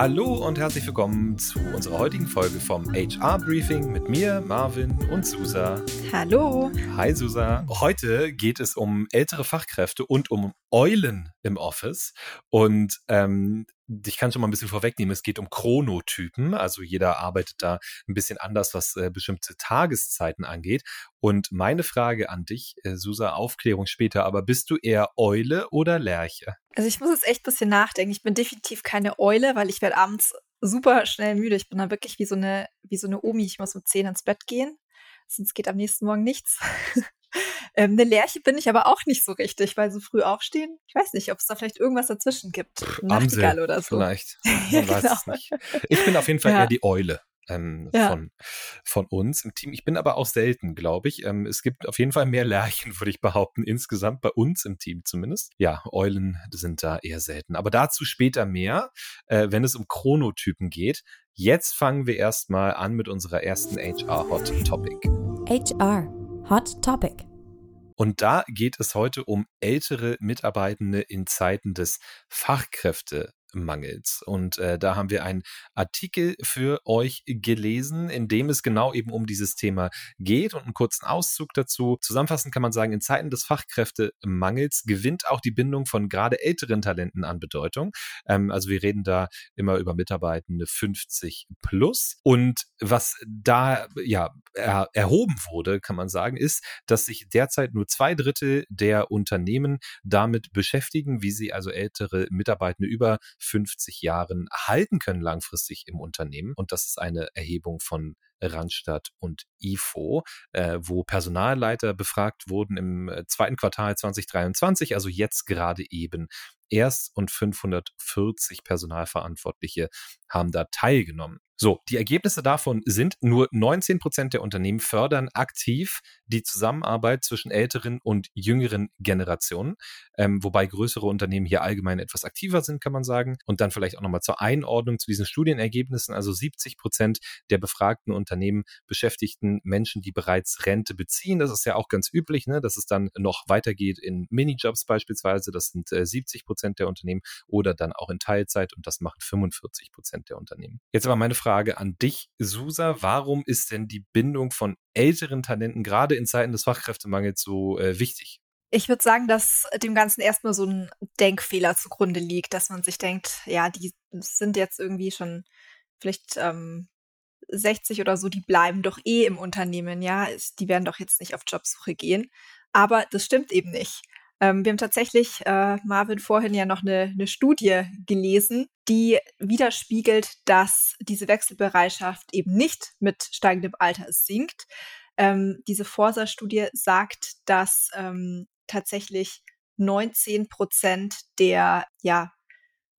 Hallo und herzlich willkommen zu unserer heutigen Folge vom HR Briefing mit mir, Marvin und Susa. Hallo. Hi Susa. Heute geht es um ältere Fachkräfte und um Eulen im Office. Und ähm, ich kann schon mal ein bisschen vorwegnehmen, es geht um Chronotypen. Also jeder arbeitet da ein bisschen anders, was äh, bestimmte Tageszeiten angeht. Und meine Frage an dich, äh, Susa, Aufklärung später, aber bist du eher Eule oder Lerche? Also ich muss jetzt echt ein bisschen nachdenken. Ich bin definitiv keine Eule, weil ich werde abends super schnell müde. Ich bin da wirklich wie so eine, wie so eine Omi. Ich muss um 10 ins Bett gehen. Sonst geht am nächsten Morgen nichts. Ähm, eine Lerche bin ich aber auch nicht so richtig, weil so früh aufstehen, ich weiß nicht, ob es da vielleicht irgendwas dazwischen gibt. Nachtigall oder so. Vielleicht. Man ja, weiß genau. es nicht. Ich bin auf jeden Fall ja. eher die Eule. Ähm, ja. von, von uns im Team. Ich bin aber auch selten, glaube ich. Ähm, es gibt auf jeden Fall mehr Lerchen, würde ich behaupten, insgesamt bei uns im Team zumindest. Ja, Eulen sind da eher selten. Aber dazu später mehr, äh, wenn es um Chronotypen geht. Jetzt fangen wir erstmal an mit unserer ersten HR Hot Topic. HR Hot Topic. Und da geht es heute um ältere Mitarbeitende in Zeiten des Fachkräfte Mangels. Und äh, da haben wir einen Artikel für euch gelesen, in dem es genau eben um dieses Thema geht und einen kurzen Auszug dazu. Zusammenfassend kann man sagen, in Zeiten des Fachkräftemangels gewinnt auch die Bindung von gerade älteren Talenten an Bedeutung. Ähm, also wir reden da immer über Mitarbeitende 50 plus. Und was da ja er, erhoben wurde, kann man sagen, ist, dass sich derzeit nur zwei Drittel der Unternehmen damit beschäftigen, wie sie also ältere Mitarbeitende über 50 Jahren halten können langfristig im Unternehmen. Und das ist eine Erhebung von Randstadt und IFO, äh, wo Personalleiter befragt wurden im äh, zweiten Quartal 2023, also jetzt gerade eben erst und 540 Personalverantwortliche haben da teilgenommen. So, die Ergebnisse davon sind, nur 19 Prozent der Unternehmen fördern aktiv die Zusammenarbeit zwischen älteren und jüngeren Generationen, ähm, wobei größere Unternehmen hier allgemein etwas aktiver sind, kann man sagen. Und dann vielleicht auch nochmal zur Einordnung zu diesen Studienergebnissen. Also 70 Prozent der befragten Unternehmen beschäftigten Menschen, die bereits Rente beziehen. Das ist ja auch ganz üblich, ne, dass es dann noch weitergeht in Minijobs beispielsweise. Das sind äh, 70 Prozent der Unternehmen oder dann auch in Teilzeit und das macht 45 Prozent der Unternehmen. Jetzt aber meine Frage, Frage an dich, Susa. Warum ist denn die Bindung von älteren Talenten gerade in Zeiten des Fachkräftemangels so äh, wichtig? Ich würde sagen, dass dem Ganzen erstmal so ein Denkfehler zugrunde liegt, dass man sich denkt, ja, die sind jetzt irgendwie schon vielleicht ähm, 60 oder so, die bleiben doch eh im Unternehmen, ja, die werden doch jetzt nicht auf Jobsuche gehen. Aber das stimmt eben nicht. Ähm, wir haben tatsächlich, äh, Marvin, vorhin ja noch eine, eine Studie gelesen, die widerspiegelt, dass diese Wechselbereitschaft eben nicht mit steigendem Alter sinkt. Ähm, diese Forsa-Studie sagt, dass ähm, tatsächlich 19 Prozent der ja,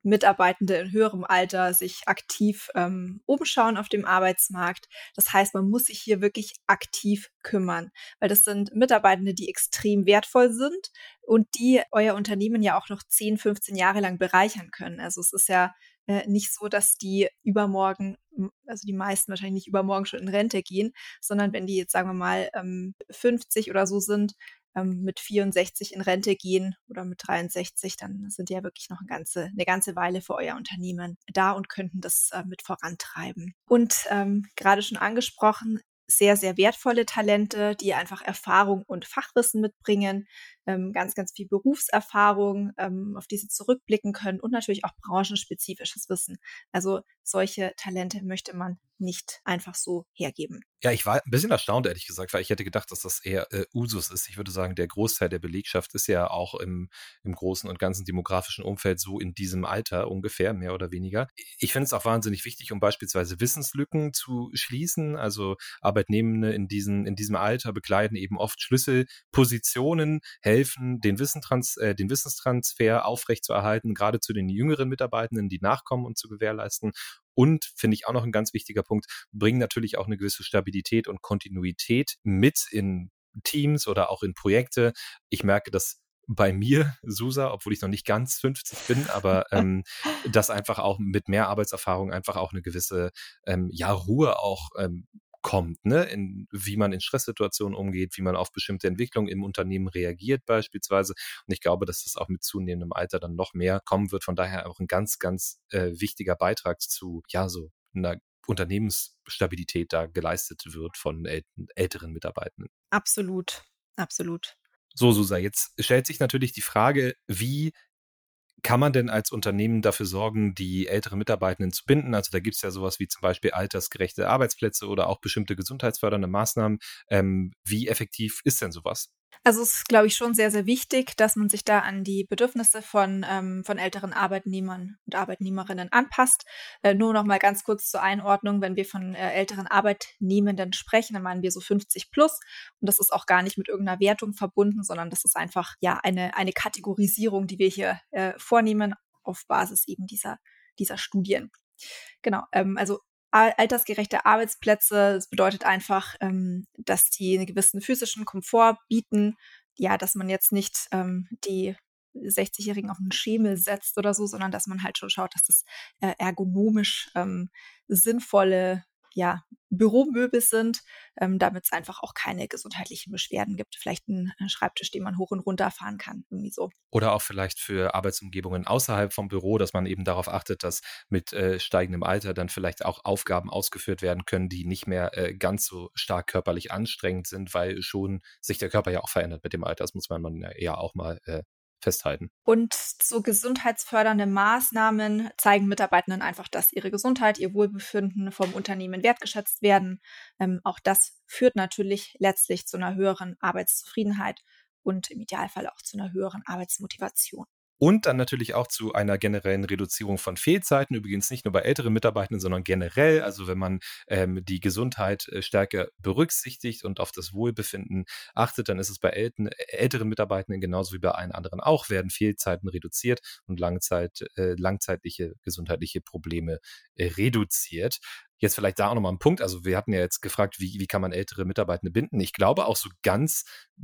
Mitarbeitende in höherem Alter sich aktiv ähm, umschauen auf dem Arbeitsmarkt. Das heißt, man muss sich hier wirklich aktiv kümmern, weil das sind Mitarbeitende, die extrem wertvoll sind und die euer Unternehmen ja auch noch 10, 15 Jahre lang bereichern können. Also es ist ja äh, nicht so, dass die übermorgen, also die meisten wahrscheinlich nicht übermorgen schon in Rente gehen, sondern wenn die jetzt, sagen wir mal, ähm, 50 oder so sind, ähm, mit 64 in Rente gehen oder mit 63, dann sind die ja wirklich noch eine ganze, eine ganze Weile für euer Unternehmen da und könnten das äh, mit vorantreiben. Und ähm, gerade schon angesprochen, sehr, sehr wertvolle Talente, die einfach Erfahrung und Fachwissen mitbringen, ähm, ganz, ganz viel Berufserfahrung, ähm, auf die sie zurückblicken können und natürlich auch branchenspezifisches Wissen. Also solche Talente möchte man nicht einfach so hergeben. Ja, ich war ein bisschen erstaunt, ehrlich gesagt, weil ich hätte gedacht, dass das eher äh, Usus ist. Ich würde sagen, der Großteil der Belegschaft ist ja auch im, im großen und ganzen demografischen Umfeld so in diesem Alter ungefähr, mehr oder weniger. Ich finde es auch wahnsinnig wichtig, um beispielsweiseWissenslücken zu schließen. Also Arbeitnehmende in, diesen, in diesem Alter bekleiden eben oft Schlüsselpositionen, helfen, den, Wissentrans äh, den Wissenstransfer aufrechtzuerhalten, gerade zu den jüngeren Mitarbeitenden, die nachkommen und zu gewährleisten. Und finde ich auch noch ein ganz wichtiger Punkt, bringen natürlich auch eine gewisse Stabilität und Kontinuität mit in Teams oder auch in Projekte. Ich merke, dass bei mir, Susa, obwohl ich noch nicht ganz 50 bin, aber ähm, dass einfach auch mit mehr Arbeitserfahrung einfach auch eine gewisse ähm, ja, Ruhe auch ähm, kommt, ne? in, wie man in Stresssituationen umgeht, wie man auf bestimmte Entwicklungen im Unternehmen reagiert beispielsweise. Und ich glaube, dass das auch mit zunehmendem Alter dann noch mehr kommen wird. Von daher auch ein ganz, ganz äh, wichtiger Beitrag zu, ja, so einer Unternehmensstabilität da geleistet wird von äl älteren Mitarbeitenden. Absolut, absolut. So, Susa, jetzt stellt sich natürlich die Frage, wie kann man denn als Unternehmen dafür sorgen, die älteren Mitarbeitenden zu binden? Also da gibt es ja sowas wie zum Beispiel altersgerechte Arbeitsplätze oder auch bestimmte gesundheitsfördernde Maßnahmen. Ähm, wie effektiv ist denn sowas? Also es ist, glaube ich, schon sehr, sehr wichtig, dass man sich da an die Bedürfnisse von, ähm, von älteren Arbeitnehmern und Arbeitnehmerinnen anpasst. Äh, nur noch mal ganz kurz zur Einordnung, wenn wir von äh, älteren Arbeitnehmenden sprechen, dann meinen wir so 50 plus. Und das ist auch gar nicht mit irgendeiner Wertung verbunden, sondern das ist einfach ja eine, eine Kategorisierung, die wir hier äh, vornehmen auf Basis eben dieser, dieser Studien. Genau, ähm, also altersgerechte Arbeitsplätze. Das bedeutet einfach, ähm, dass die einen gewissen physischen Komfort bieten. Ja, dass man jetzt nicht ähm, die 60-Jährigen auf einen Schemel setzt oder so, sondern dass man halt schon schaut, dass das äh, ergonomisch ähm, sinnvolle ja, Büromöbel sind, ähm, damit es einfach auch keine gesundheitlichen Beschwerden gibt. Vielleicht ein Schreibtisch, den man hoch und runter fahren kann, irgendwie so. Oder auch vielleicht für Arbeitsumgebungen außerhalb vom Büro, dass man eben darauf achtet, dass mit äh, steigendem Alter dann vielleicht auch Aufgaben ausgeführt werden können, die nicht mehr äh, ganz so stark körperlich anstrengend sind, weil schon sich der Körper ja auch verändert mit dem Alter. Das muss man ja auch mal äh, festhalten. Und so gesundheitsfördernde Maßnahmen zeigen Mitarbeitenden einfach, dass ihre Gesundheit, ihr Wohlbefinden vom Unternehmen wertgeschätzt werden. Ähm, auch das führt natürlich letztlich zu einer höheren Arbeitszufriedenheit und im Idealfall auch zu einer höheren Arbeitsmotivation. Und dann natürlich auch zu einer generellen Reduzierung von Fehlzeiten, übrigens nicht nur bei älteren Mitarbeitenden, sondern generell. Also wenn man ähm, die Gesundheit äh, stärker berücksichtigt und auf das Wohlbefinden achtet, dann ist es bei älten, älteren Mitarbeitenden genauso wie bei allen anderen auch, werden Fehlzeiten reduziert und Langzeit, äh, langzeitliche gesundheitliche Probleme äh, reduziert. Jetzt vielleicht da auch nochmal ein Punkt. Also wir hatten ja jetzt gefragt, wie, wie kann man ältere Mitarbeitende binden? Ich glaube auch so ganz,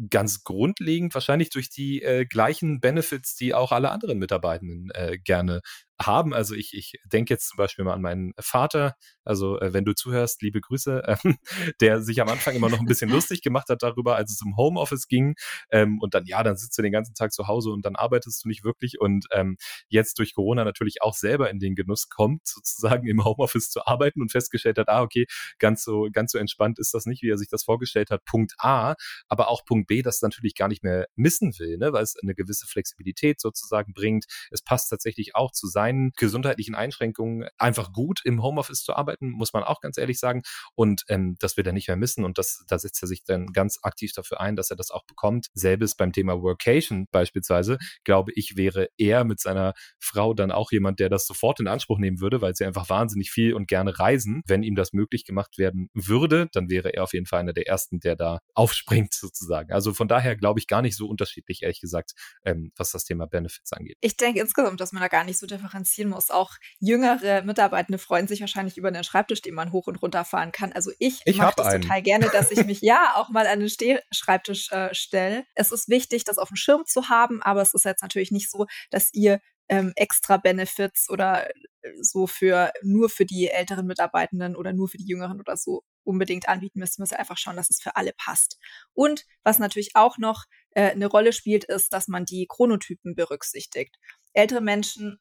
ganz grundlegend wahrscheinlich durch die äh, gleichen Benefits, die auch alle anderen Mitarbeitenden äh, gerne haben. Also ich, ich denke jetzt zum Beispiel mal an meinen Vater, also äh, wenn du zuhörst, liebe Grüße, äh, der sich am Anfang immer noch ein bisschen lustig gemacht hat darüber, als es um Homeoffice ging. Ähm, und dann, ja, dann sitzt du den ganzen Tag zu Hause und dann arbeitest du nicht wirklich. Und ähm, jetzt durch Corona natürlich auch selber in den Genuss kommt, sozusagen im Homeoffice zu arbeiten und festgestellt hat, ah, okay, ganz so, ganz so entspannt ist das nicht, wie er sich das vorgestellt hat. Punkt A, aber auch Punkt B, das natürlich gar nicht mehr missen will, ne, weil es eine gewisse Flexibilität sozusagen bringt. Es passt tatsächlich auch zu sein seinen gesundheitlichen Einschränkungen einfach gut im Homeoffice zu arbeiten, muss man auch ganz ehrlich sagen. Und ähm, das wird er nicht mehr missen. Und das, da setzt er sich dann ganz aktiv dafür ein, dass er das auch bekommt. Selbes beim Thema Workation beispielsweise, glaube ich, wäre er mit seiner Frau dann auch jemand, der das sofort in Anspruch nehmen würde, weil sie einfach wahnsinnig viel und gerne reisen. Wenn ihm das möglich gemacht werden würde, dann wäre er auf jeden Fall einer der ersten, der da aufspringt sozusagen. Also von daher glaube ich gar nicht so unterschiedlich, ehrlich gesagt, ähm, was das Thema Benefits angeht. Ich denke insgesamt, dass man da gar nicht so differenziert differenzieren muss. Auch jüngere Mitarbeitende freuen sich wahrscheinlich über einen Schreibtisch, den man hoch und runter fahren kann. Also ich, ich mache das einen. total gerne, dass ich mich ja auch mal an den Stehschreibtisch äh, stelle. Es ist wichtig, das auf dem Schirm zu haben, aber es ist jetzt natürlich nicht so, dass ihr ähm, extra Benefits oder äh, so für nur für die älteren Mitarbeitenden oder nur für die jüngeren oder so unbedingt anbieten müssen, müssen wir einfach schauen, dass es für alle passt. Und was natürlich auch noch äh, eine Rolle spielt, ist, dass man die Chronotypen berücksichtigt. Ältere Menschen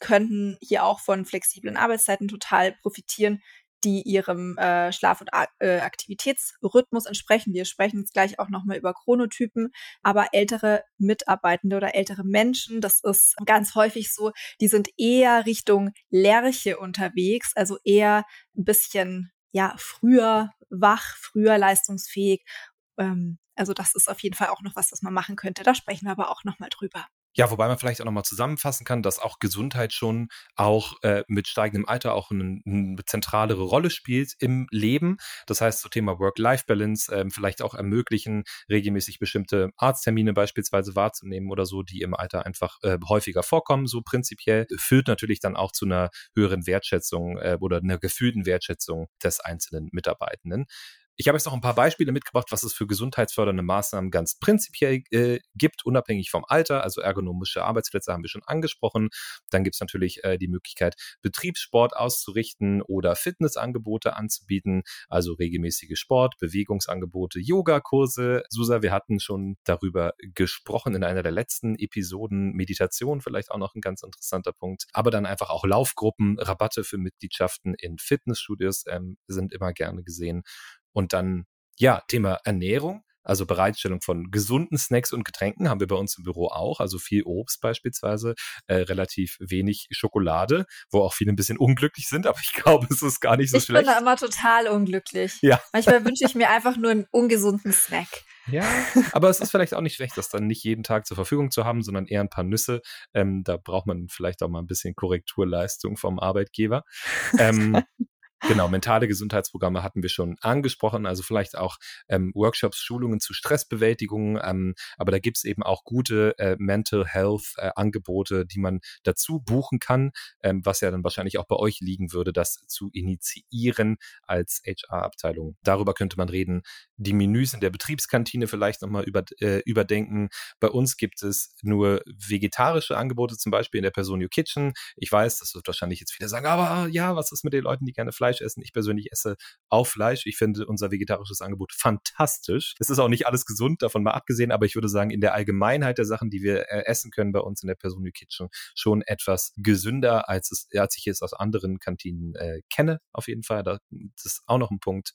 könnten hier auch von flexiblen Arbeitszeiten total profitieren, die ihrem äh, Schlaf- und äh, Aktivitätsrhythmus entsprechen. Wir sprechen jetzt gleich auch nochmal über Chronotypen, aber ältere Mitarbeitende oder ältere Menschen, das ist ganz häufig so, die sind eher Richtung Lerche unterwegs, also eher ein bisschen ja früher wach, früher leistungsfähig. Ähm, also das ist auf jeden Fall auch noch was, was man machen könnte. Da sprechen wir aber auch nochmal drüber. Ja, wobei man vielleicht auch nochmal zusammenfassen kann, dass auch Gesundheit schon auch äh, mit steigendem Alter auch eine, eine, zentralere Rolle spielt im Leben. Das heißt, so Thema Work-Life-Balance ähm, vielleicht auch ermöglichen, regelmäßig bestimmte Arzttermine beispielsweise wahrzunehmen oder so, die im Alter einfach äh, häufiger vorkommen, so prinzipiell, führt natürlich dann auch zu einer höheren Wertschätzung äh, oder einer gefühlten Wertschätzung des einzelnen Mitarbeitenden. Ich habe jetzt noch ein paar Beispiele mitgebracht, was es für gesundheitsfördernde Maßnahmen ganz prinzipiell äh, gibt, unabhängig vom Alter. Also ergonomische Arbeitsplätze haben wir schon angesprochen. Dann gibt es natürlich äh, die Möglichkeit, Betriebssport auszurichten oder Fitnessangebote anzubieten, also regelmäßige Sport, Bewegungsangebote, Yogakurse. Susa, wir hatten schon darüber gesprochen in einer der letzten Episoden. Meditation vielleicht auch noch ein ganz interessanter Punkt. Aber dann einfach auch Laufgruppen, Rabatte für Mitgliedschaften in Fitnessstudios ähm, sind immer gerne gesehen. Und dann, ja, Thema Ernährung. Also Bereitstellung von gesunden Snacks und Getränken haben wir bei uns im Büro auch. Also viel Obst beispielsweise, äh, relativ wenig Schokolade, wo auch viele ein bisschen unglücklich sind, aber ich glaube, es ist gar nicht so ich schlecht. Ich bin da immer total unglücklich. Ja. Manchmal wünsche ich mir einfach nur einen ungesunden Snack. Ja, aber es ist vielleicht auch nicht schlecht, das dann nicht jeden Tag zur Verfügung zu haben, sondern eher ein paar Nüsse. Ähm, da braucht man vielleicht auch mal ein bisschen Korrekturleistung vom Arbeitgeber. Ähm, Genau, mentale Gesundheitsprogramme hatten wir schon angesprochen, also vielleicht auch ähm, Workshops, Schulungen zu Stressbewältigung, ähm, aber da gibt's eben auch gute äh, Mental Health äh, Angebote, die man dazu buchen kann, ähm, was ja dann wahrscheinlich auch bei euch liegen würde, das zu initiieren als HR-Abteilung. Darüber könnte man reden. Die Menüs in der Betriebskantine vielleicht nochmal über, äh, überdenken. Bei uns gibt es nur vegetarische Angebote, zum Beispiel in der Personio Kitchen. Ich weiß, das wird wahrscheinlich jetzt wieder sagen, aber ja, was ist mit den Leuten, die gerne Fleisch Fleisch essen. Ich persönlich esse auch Fleisch. Ich finde unser vegetarisches Angebot fantastisch. Es ist auch nicht alles gesund, davon mal abgesehen, aber ich würde sagen, in der Allgemeinheit der Sachen, die wir äh, essen können bei uns in der Personal Kitchen, schon etwas gesünder, als, es, als ich es aus anderen Kantinen äh, kenne, auf jeden Fall. Das ist auch noch ein Punkt.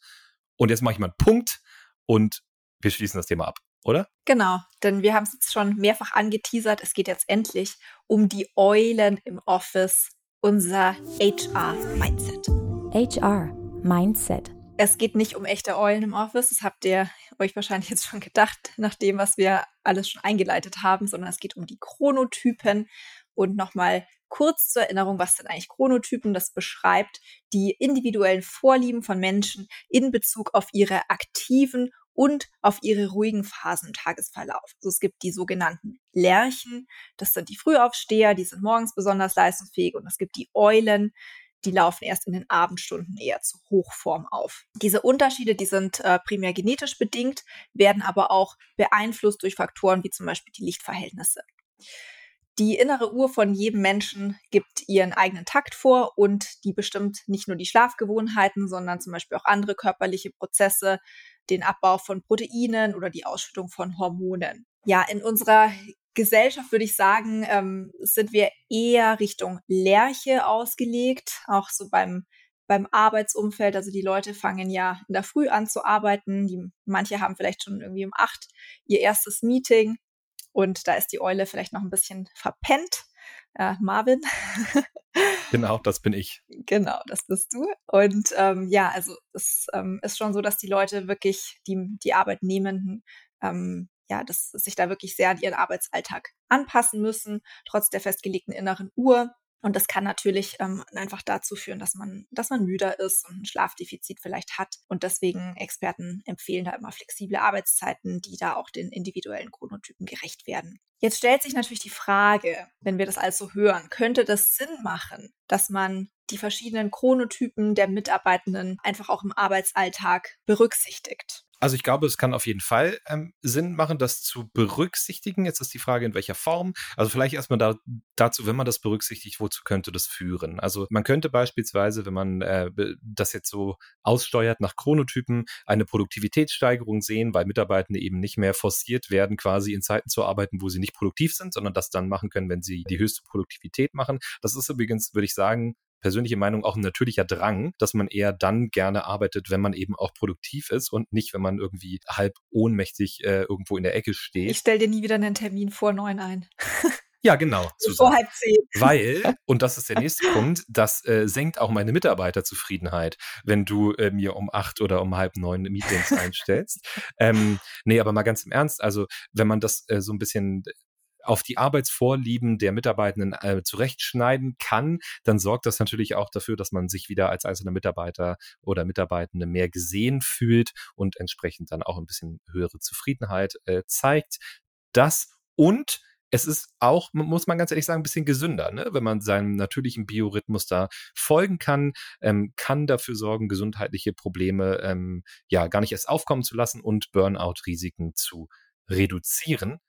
Und jetzt mache ich mal einen Punkt und wir schließen das Thema ab oder? Genau, denn wir haben es jetzt schon mehrfach angeteasert. Es geht jetzt endlich um die Eulen im Office, unser HR-Mindset. HR Mindset. Es geht nicht um echte Eulen im Office, das habt ihr euch wahrscheinlich jetzt schon gedacht, nach dem, was wir alles schon eingeleitet haben, sondern es geht um die Chronotypen. Und nochmal kurz zur Erinnerung, was sind eigentlich Chronotypen? Das beschreibt die individuellen Vorlieben von Menschen in Bezug auf ihre aktiven und auf ihre ruhigen Phasen im Tagesverlauf. Also es gibt die sogenannten Lerchen, das sind die Frühaufsteher, die sind morgens besonders leistungsfähig und es gibt die Eulen, die laufen erst in den Abendstunden eher zur Hochform auf. Diese Unterschiede, die sind äh, primär genetisch bedingt, werden aber auch beeinflusst durch Faktoren wie zum Beispiel die Lichtverhältnisse. Die innere Uhr von jedem Menschen gibt ihren eigenen Takt vor und die bestimmt nicht nur die Schlafgewohnheiten, sondern zum Beispiel auch andere körperliche Prozesse, den Abbau von Proteinen oder die Ausschüttung von Hormonen. Ja, in unserer Gesellschaft würde ich sagen, ähm, sind wir eher Richtung Lerche ausgelegt, auch so beim beim Arbeitsumfeld. Also die Leute fangen ja in der Früh an zu arbeiten. Die, manche haben vielleicht schon irgendwie um acht ihr erstes Meeting und da ist die Eule vielleicht noch ein bisschen verpennt. Äh, Marvin. genau, das bin ich. Genau, das bist du. Und ähm, ja, also es ähm, ist schon so, dass die Leute wirklich, die, die Arbeitnehmenden, ähm, ja, dass sich da wirklich sehr an ihren Arbeitsalltag anpassen müssen, trotz der festgelegten inneren Uhr. Und das kann natürlich ähm, einfach dazu führen, dass man, dass man müder ist und ein Schlafdefizit vielleicht hat. Und deswegen Experten empfehlen da immer flexible Arbeitszeiten, die da auch den individuellen Chronotypen gerecht werden. Jetzt stellt sich natürlich die Frage, wenn wir das also hören, könnte das Sinn machen, dass man die verschiedenen Chronotypen der Mitarbeitenden einfach auch im Arbeitsalltag berücksichtigt? Also ich glaube, es kann auf jeden Fall ähm, Sinn machen, das zu berücksichtigen. Jetzt ist die Frage, in welcher Form. Also vielleicht erstmal da, dazu, wenn man das berücksichtigt, wozu könnte das führen? Also man könnte beispielsweise, wenn man äh, das jetzt so aussteuert nach Chronotypen, eine Produktivitätssteigerung sehen, weil Mitarbeitende eben nicht mehr forciert werden, quasi in Zeiten zu arbeiten, wo sie nicht produktiv sind, sondern das dann machen können, wenn sie die höchste Produktivität machen. Das ist übrigens, würde ich sagen, persönliche Meinung auch ein natürlicher Drang, dass man eher dann gerne arbeitet, wenn man eben auch produktiv ist und nicht, wenn man irgendwie halb ohnmächtig äh, irgendwo in der Ecke steht. Ich stell dir nie wieder einen Termin vor neun ein. Ja, genau. Vor halb zehn. Weil, und das ist der nächste Punkt, das äh, senkt auch meine Mitarbeiterzufriedenheit, wenn du äh, mir um acht oder um halb neun Meetings einstellst. ähm, nee, aber mal ganz im Ernst, also wenn man das äh, so ein bisschen auf die Arbeitsvorlieben der Mitarbeitenden äh, zurechtschneiden kann, dann sorgt das natürlich auch dafür, dass man sich wieder als einzelner Mitarbeiter oder Mitarbeitende mehr gesehen fühlt und entsprechend dann auch ein bisschen höhere Zufriedenheit äh, zeigt. Das und es ist auch, muss man ganz ehrlich sagen, ein bisschen gesünder, ne? wenn man seinem natürlichen Biorhythmus da folgen kann, ähm, kann dafür sorgen, gesundheitliche Probleme ähm, ja gar nicht erst aufkommen zu lassen und Burnout-Risiken zu reduzieren.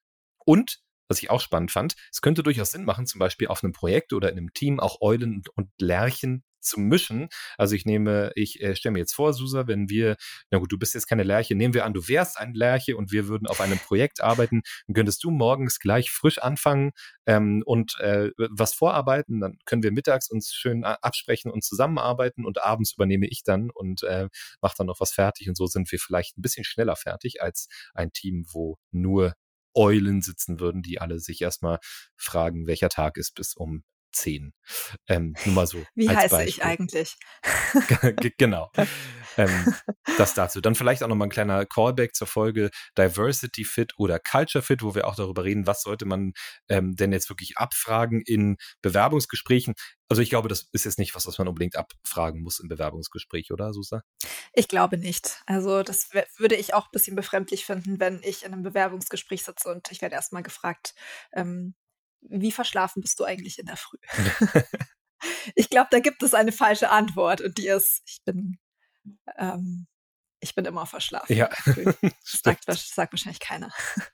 Und was ich auch spannend fand, es könnte durchaus Sinn machen, zum Beispiel auf einem Projekt oder in einem Team auch Eulen und Lerchen zu mischen. Also ich nehme, ich äh, stelle mir jetzt vor, Susa, wenn wir, na gut, du bist jetzt keine Lerche, nehmen wir an, du wärst ein Lerche und wir würden auf einem Projekt arbeiten, dann könntest du morgens gleich frisch anfangen ähm, und äh, was vorarbeiten, dann können wir mittags uns schön äh, absprechen und zusammenarbeiten und abends übernehme ich dann und äh, mache dann noch was fertig und so sind wir vielleicht ein bisschen schneller fertig als ein Team, wo nur Eulen sitzen würden, die alle sich erstmal fragen, welcher Tag ist bis um 10. Ähm, nur mal so. Wie heiße Beispiel. ich eigentlich? genau. ähm, das dazu. Dann vielleicht auch nochmal ein kleiner Callback zur Folge Diversity Fit oder Culture Fit, wo wir auch darüber reden, was sollte man ähm, denn jetzt wirklich abfragen in Bewerbungsgesprächen. Also ich glaube, das ist jetzt nicht was, was man unbedingt abfragen muss im Bewerbungsgespräch, oder Susa? Ich glaube nicht. Also das würde ich auch ein bisschen befremdlich finden, wenn ich in einem Bewerbungsgespräch sitze und ich werde erstmal gefragt, ähm, wie verschlafen bist du eigentlich in der Früh? ich glaube, da gibt es eine falsche Antwort und die ist, ich bin, ähm, ich bin immer verschlafen. Ja. sagt, sagt wahrscheinlich keiner.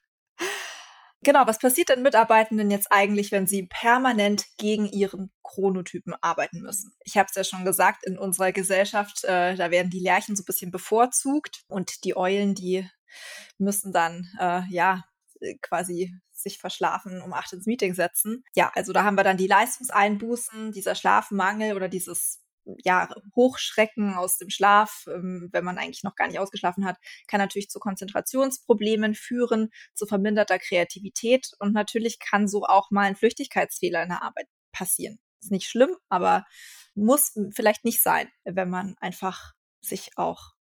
Genau, was passiert denn Mitarbeitenden jetzt eigentlich, wenn sie permanent gegen ihren Chronotypen arbeiten müssen? Ich habe es ja schon gesagt, in unserer Gesellschaft, äh, da werden die Lerchen so ein bisschen bevorzugt und die Eulen, die müssen dann äh, ja quasi sich verschlafen um acht ins Meeting setzen. Ja, also da haben wir dann die Leistungseinbußen, dieser Schlafmangel oder dieses ja, Hochschrecken aus dem Schlaf, ähm, wenn man eigentlich noch gar nicht ausgeschlafen hat, kann natürlich zu Konzentrationsproblemen führen, zu verminderter Kreativität und natürlich kann so auch mal ein Flüchtigkeitsfehler in der Arbeit passieren. Ist nicht schlimm, aber muss vielleicht nicht sein, wenn man einfach sich auch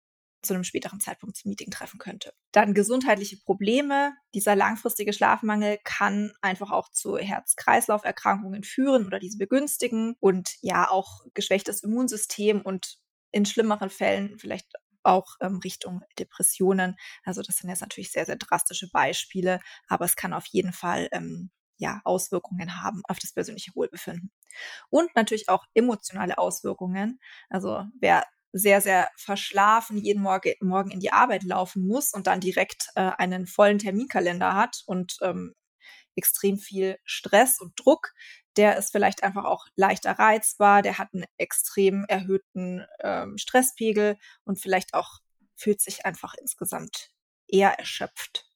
zu einem späteren Zeitpunkt zum Meeting treffen könnte. Dann gesundheitliche Probleme. Dieser langfristige Schlafmangel kann einfach auch zu Herz-Kreislauf-Erkrankungen führen oder diese begünstigen und ja auch geschwächtes Immunsystem und in schlimmeren Fällen vielleicht auch ähm, Richtung Depressionen. Also das sind jetzt natürlich sehr, sehr drastische Beispiele, aber es kann auf jeden Fall ähm, ja, Auswirkungen haben auf das persönliche Wohlbefinden. Und natürlich auch emotionale Auswirkungen. Also wer sehr, sehr verschlafen jeden Morgen, Morgen in die Arbeit laufen muss und dann direkt äh, einen vollen Terminkalender hat und ähm, extrem viel Stress und Druck, der ist vielleicht einfach auch leichter reizbar, der hat einen extrem erhöhten ähm, Stresspegel und vielleicht auch fühlt sich einfach insgesamt eher erschöpft,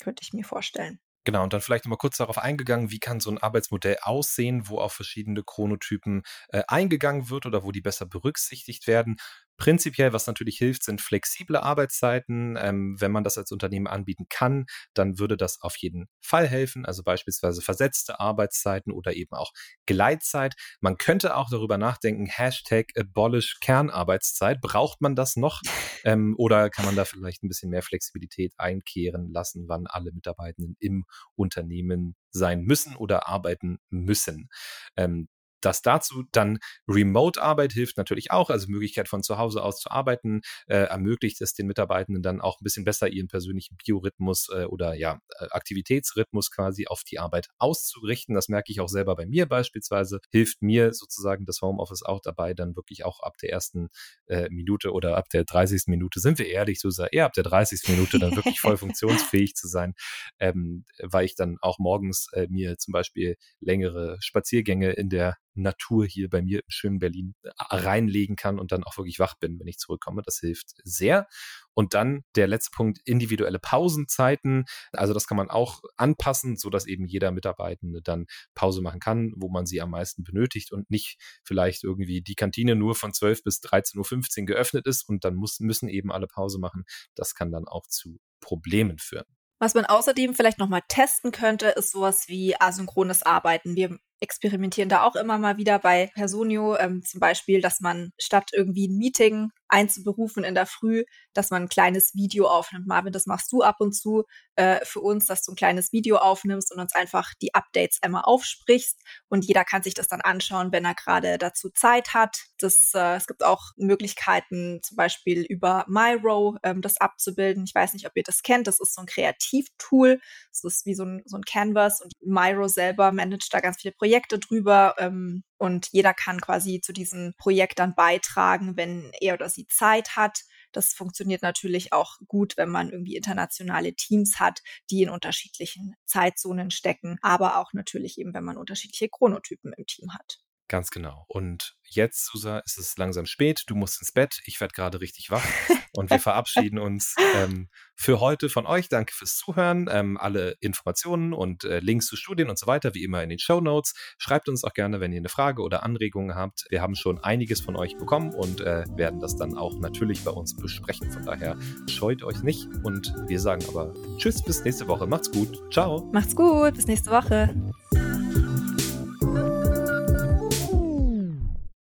könnte ich mir vorstellen. Genau, und dann vielleicht nochmal kurz darauf eingegangen, wie kann so ein Arbeitsmodell aussehen, wo auf verschiedene Chronotypen äh, eingegangen wird oder wo die besser berücksichtigt werden. Prinzipiell, was natürlich hilft, sind flexible Arbeitszeiten. Ähm, wenn man das als Unternehmen anbieten kann, dann würde das auf jeden Fall helfen. Also beispielsweise versetzte Arbeitszeiten oder eben auch Gleitzeit. Man könnte auch darüber nachdenken, Hashtag abolish Kernarbeitszeit. Braucht man das noch? Ähm, oder kann man da vielleicht ein bisschen mehr Flexibilität einkehren lassen, wann alle Mitarbeitenden im Unternehmen sein müssen oder arbeiten müssen? Ähm, das dazu. Dann Remote-Arbeit hilft natürlich auch, also Möglichkeit von zu Hause aus zu arbeiten, äh, ermöglicht es den Mitarbeitenden dann auch ein bisschen besser ihren persönlichen Biorhythmus äh, oder ja, äh, Aktivitätsrhythmus quasi auf die Arbeit auszurichten. Das merke ich auch selber bei mir beispielsweise. Hilft mir sozusagen das Homeoffice auch dabei, dann wirklich auch ab der ersten äh, Minute oder ab der 30. Minute, sind wir ehrlich, so eher ab der 30. Minute dann wirklich voll funktionsfähig zu sein, ähm, weil ich dann auch morgens äh, mir zum Beispiel längere Spaziergänge in der Natur hier bei mir im schönen Berlin äh, reinlegen kann und dann auch wirklich wach bin, wenn ich zurückkomme. Das hilft sehr. Und dann der letzte Punkt, individuelle Pausenzeiten. Also das kann man auch anpassen, so dass eben jeder Mitarbeitende dann Pause machen kann, wo man sie am meisten benötigt und nicht vielleicht irgendwie die Kantine nur von 12 bis 13.15 Uhr geöffnet ist und dann muss, müssen eben alle Pause machen. Das kann dann auch zu Problemen führen. Was man außerdem vielleicht nochmal testen könnte, ist sowas wie asynchrones Arbeiten. Wir experimentieren da auch immer mal wieder bei Personio, ähm, zum Beispiel, dass man statt irgendwie ein Meeting einzuberufen in der Früh, dass man ein kleines Video aufnimmt. Marvin, das machst du ab und zu äh, für uns, dass du ein kleines Video aufnimmst und uns einfach die Updates einmal aufsprichst und jeder kann sich das dann anschauen, wenn er gerade dazu Zeit hat. Das, äh, es gibt auch Möglichkeiten, zum Beispiel über Myro ähm, das abzubilden. Ich weiß nicht, ob ihr das kennt. Das ist so ein Kreativtool. Das ist wie so ein, so ein Canvas und Myro selber managt da ganz viele Projekte drüber. Ähm, und jeder kann quasi zu diesem Projekt dann beitragen, wenn er oder sie Zeit hat. Das funktioniert natürlich auch gut, wenn man irgendwie internationale Teams hat, die in unterschiedlichen Zeitzonen stecken, aber auch natürlich eben, wenn man unterschiedliche Chronotypen im Team hat. Ganz genau. Und jetzt, Susa, ist es langsam spät. Du musst ins Bett. Ich werde gerade richtig wach. Und wir verabschieden uns ähm, für heute von euch. Danke fürs Zuhören. Ähm, alle Informationen und äh, Links zu Studien und so weiter, wie immer in den Show Notes. Schreibt uns auch gerne, wenn ihr eine Frage oder Anregungen habt. Wir haben schon einiges von euch bekommen und äh, werden das dann auch natürlich bei uns besprechen. Von daher scheut euch nicht. Und wir sagen aber Tschüss, bis nächste Woche. Macht's gut. Ciao. Macht's gut. Bis nächste Woche.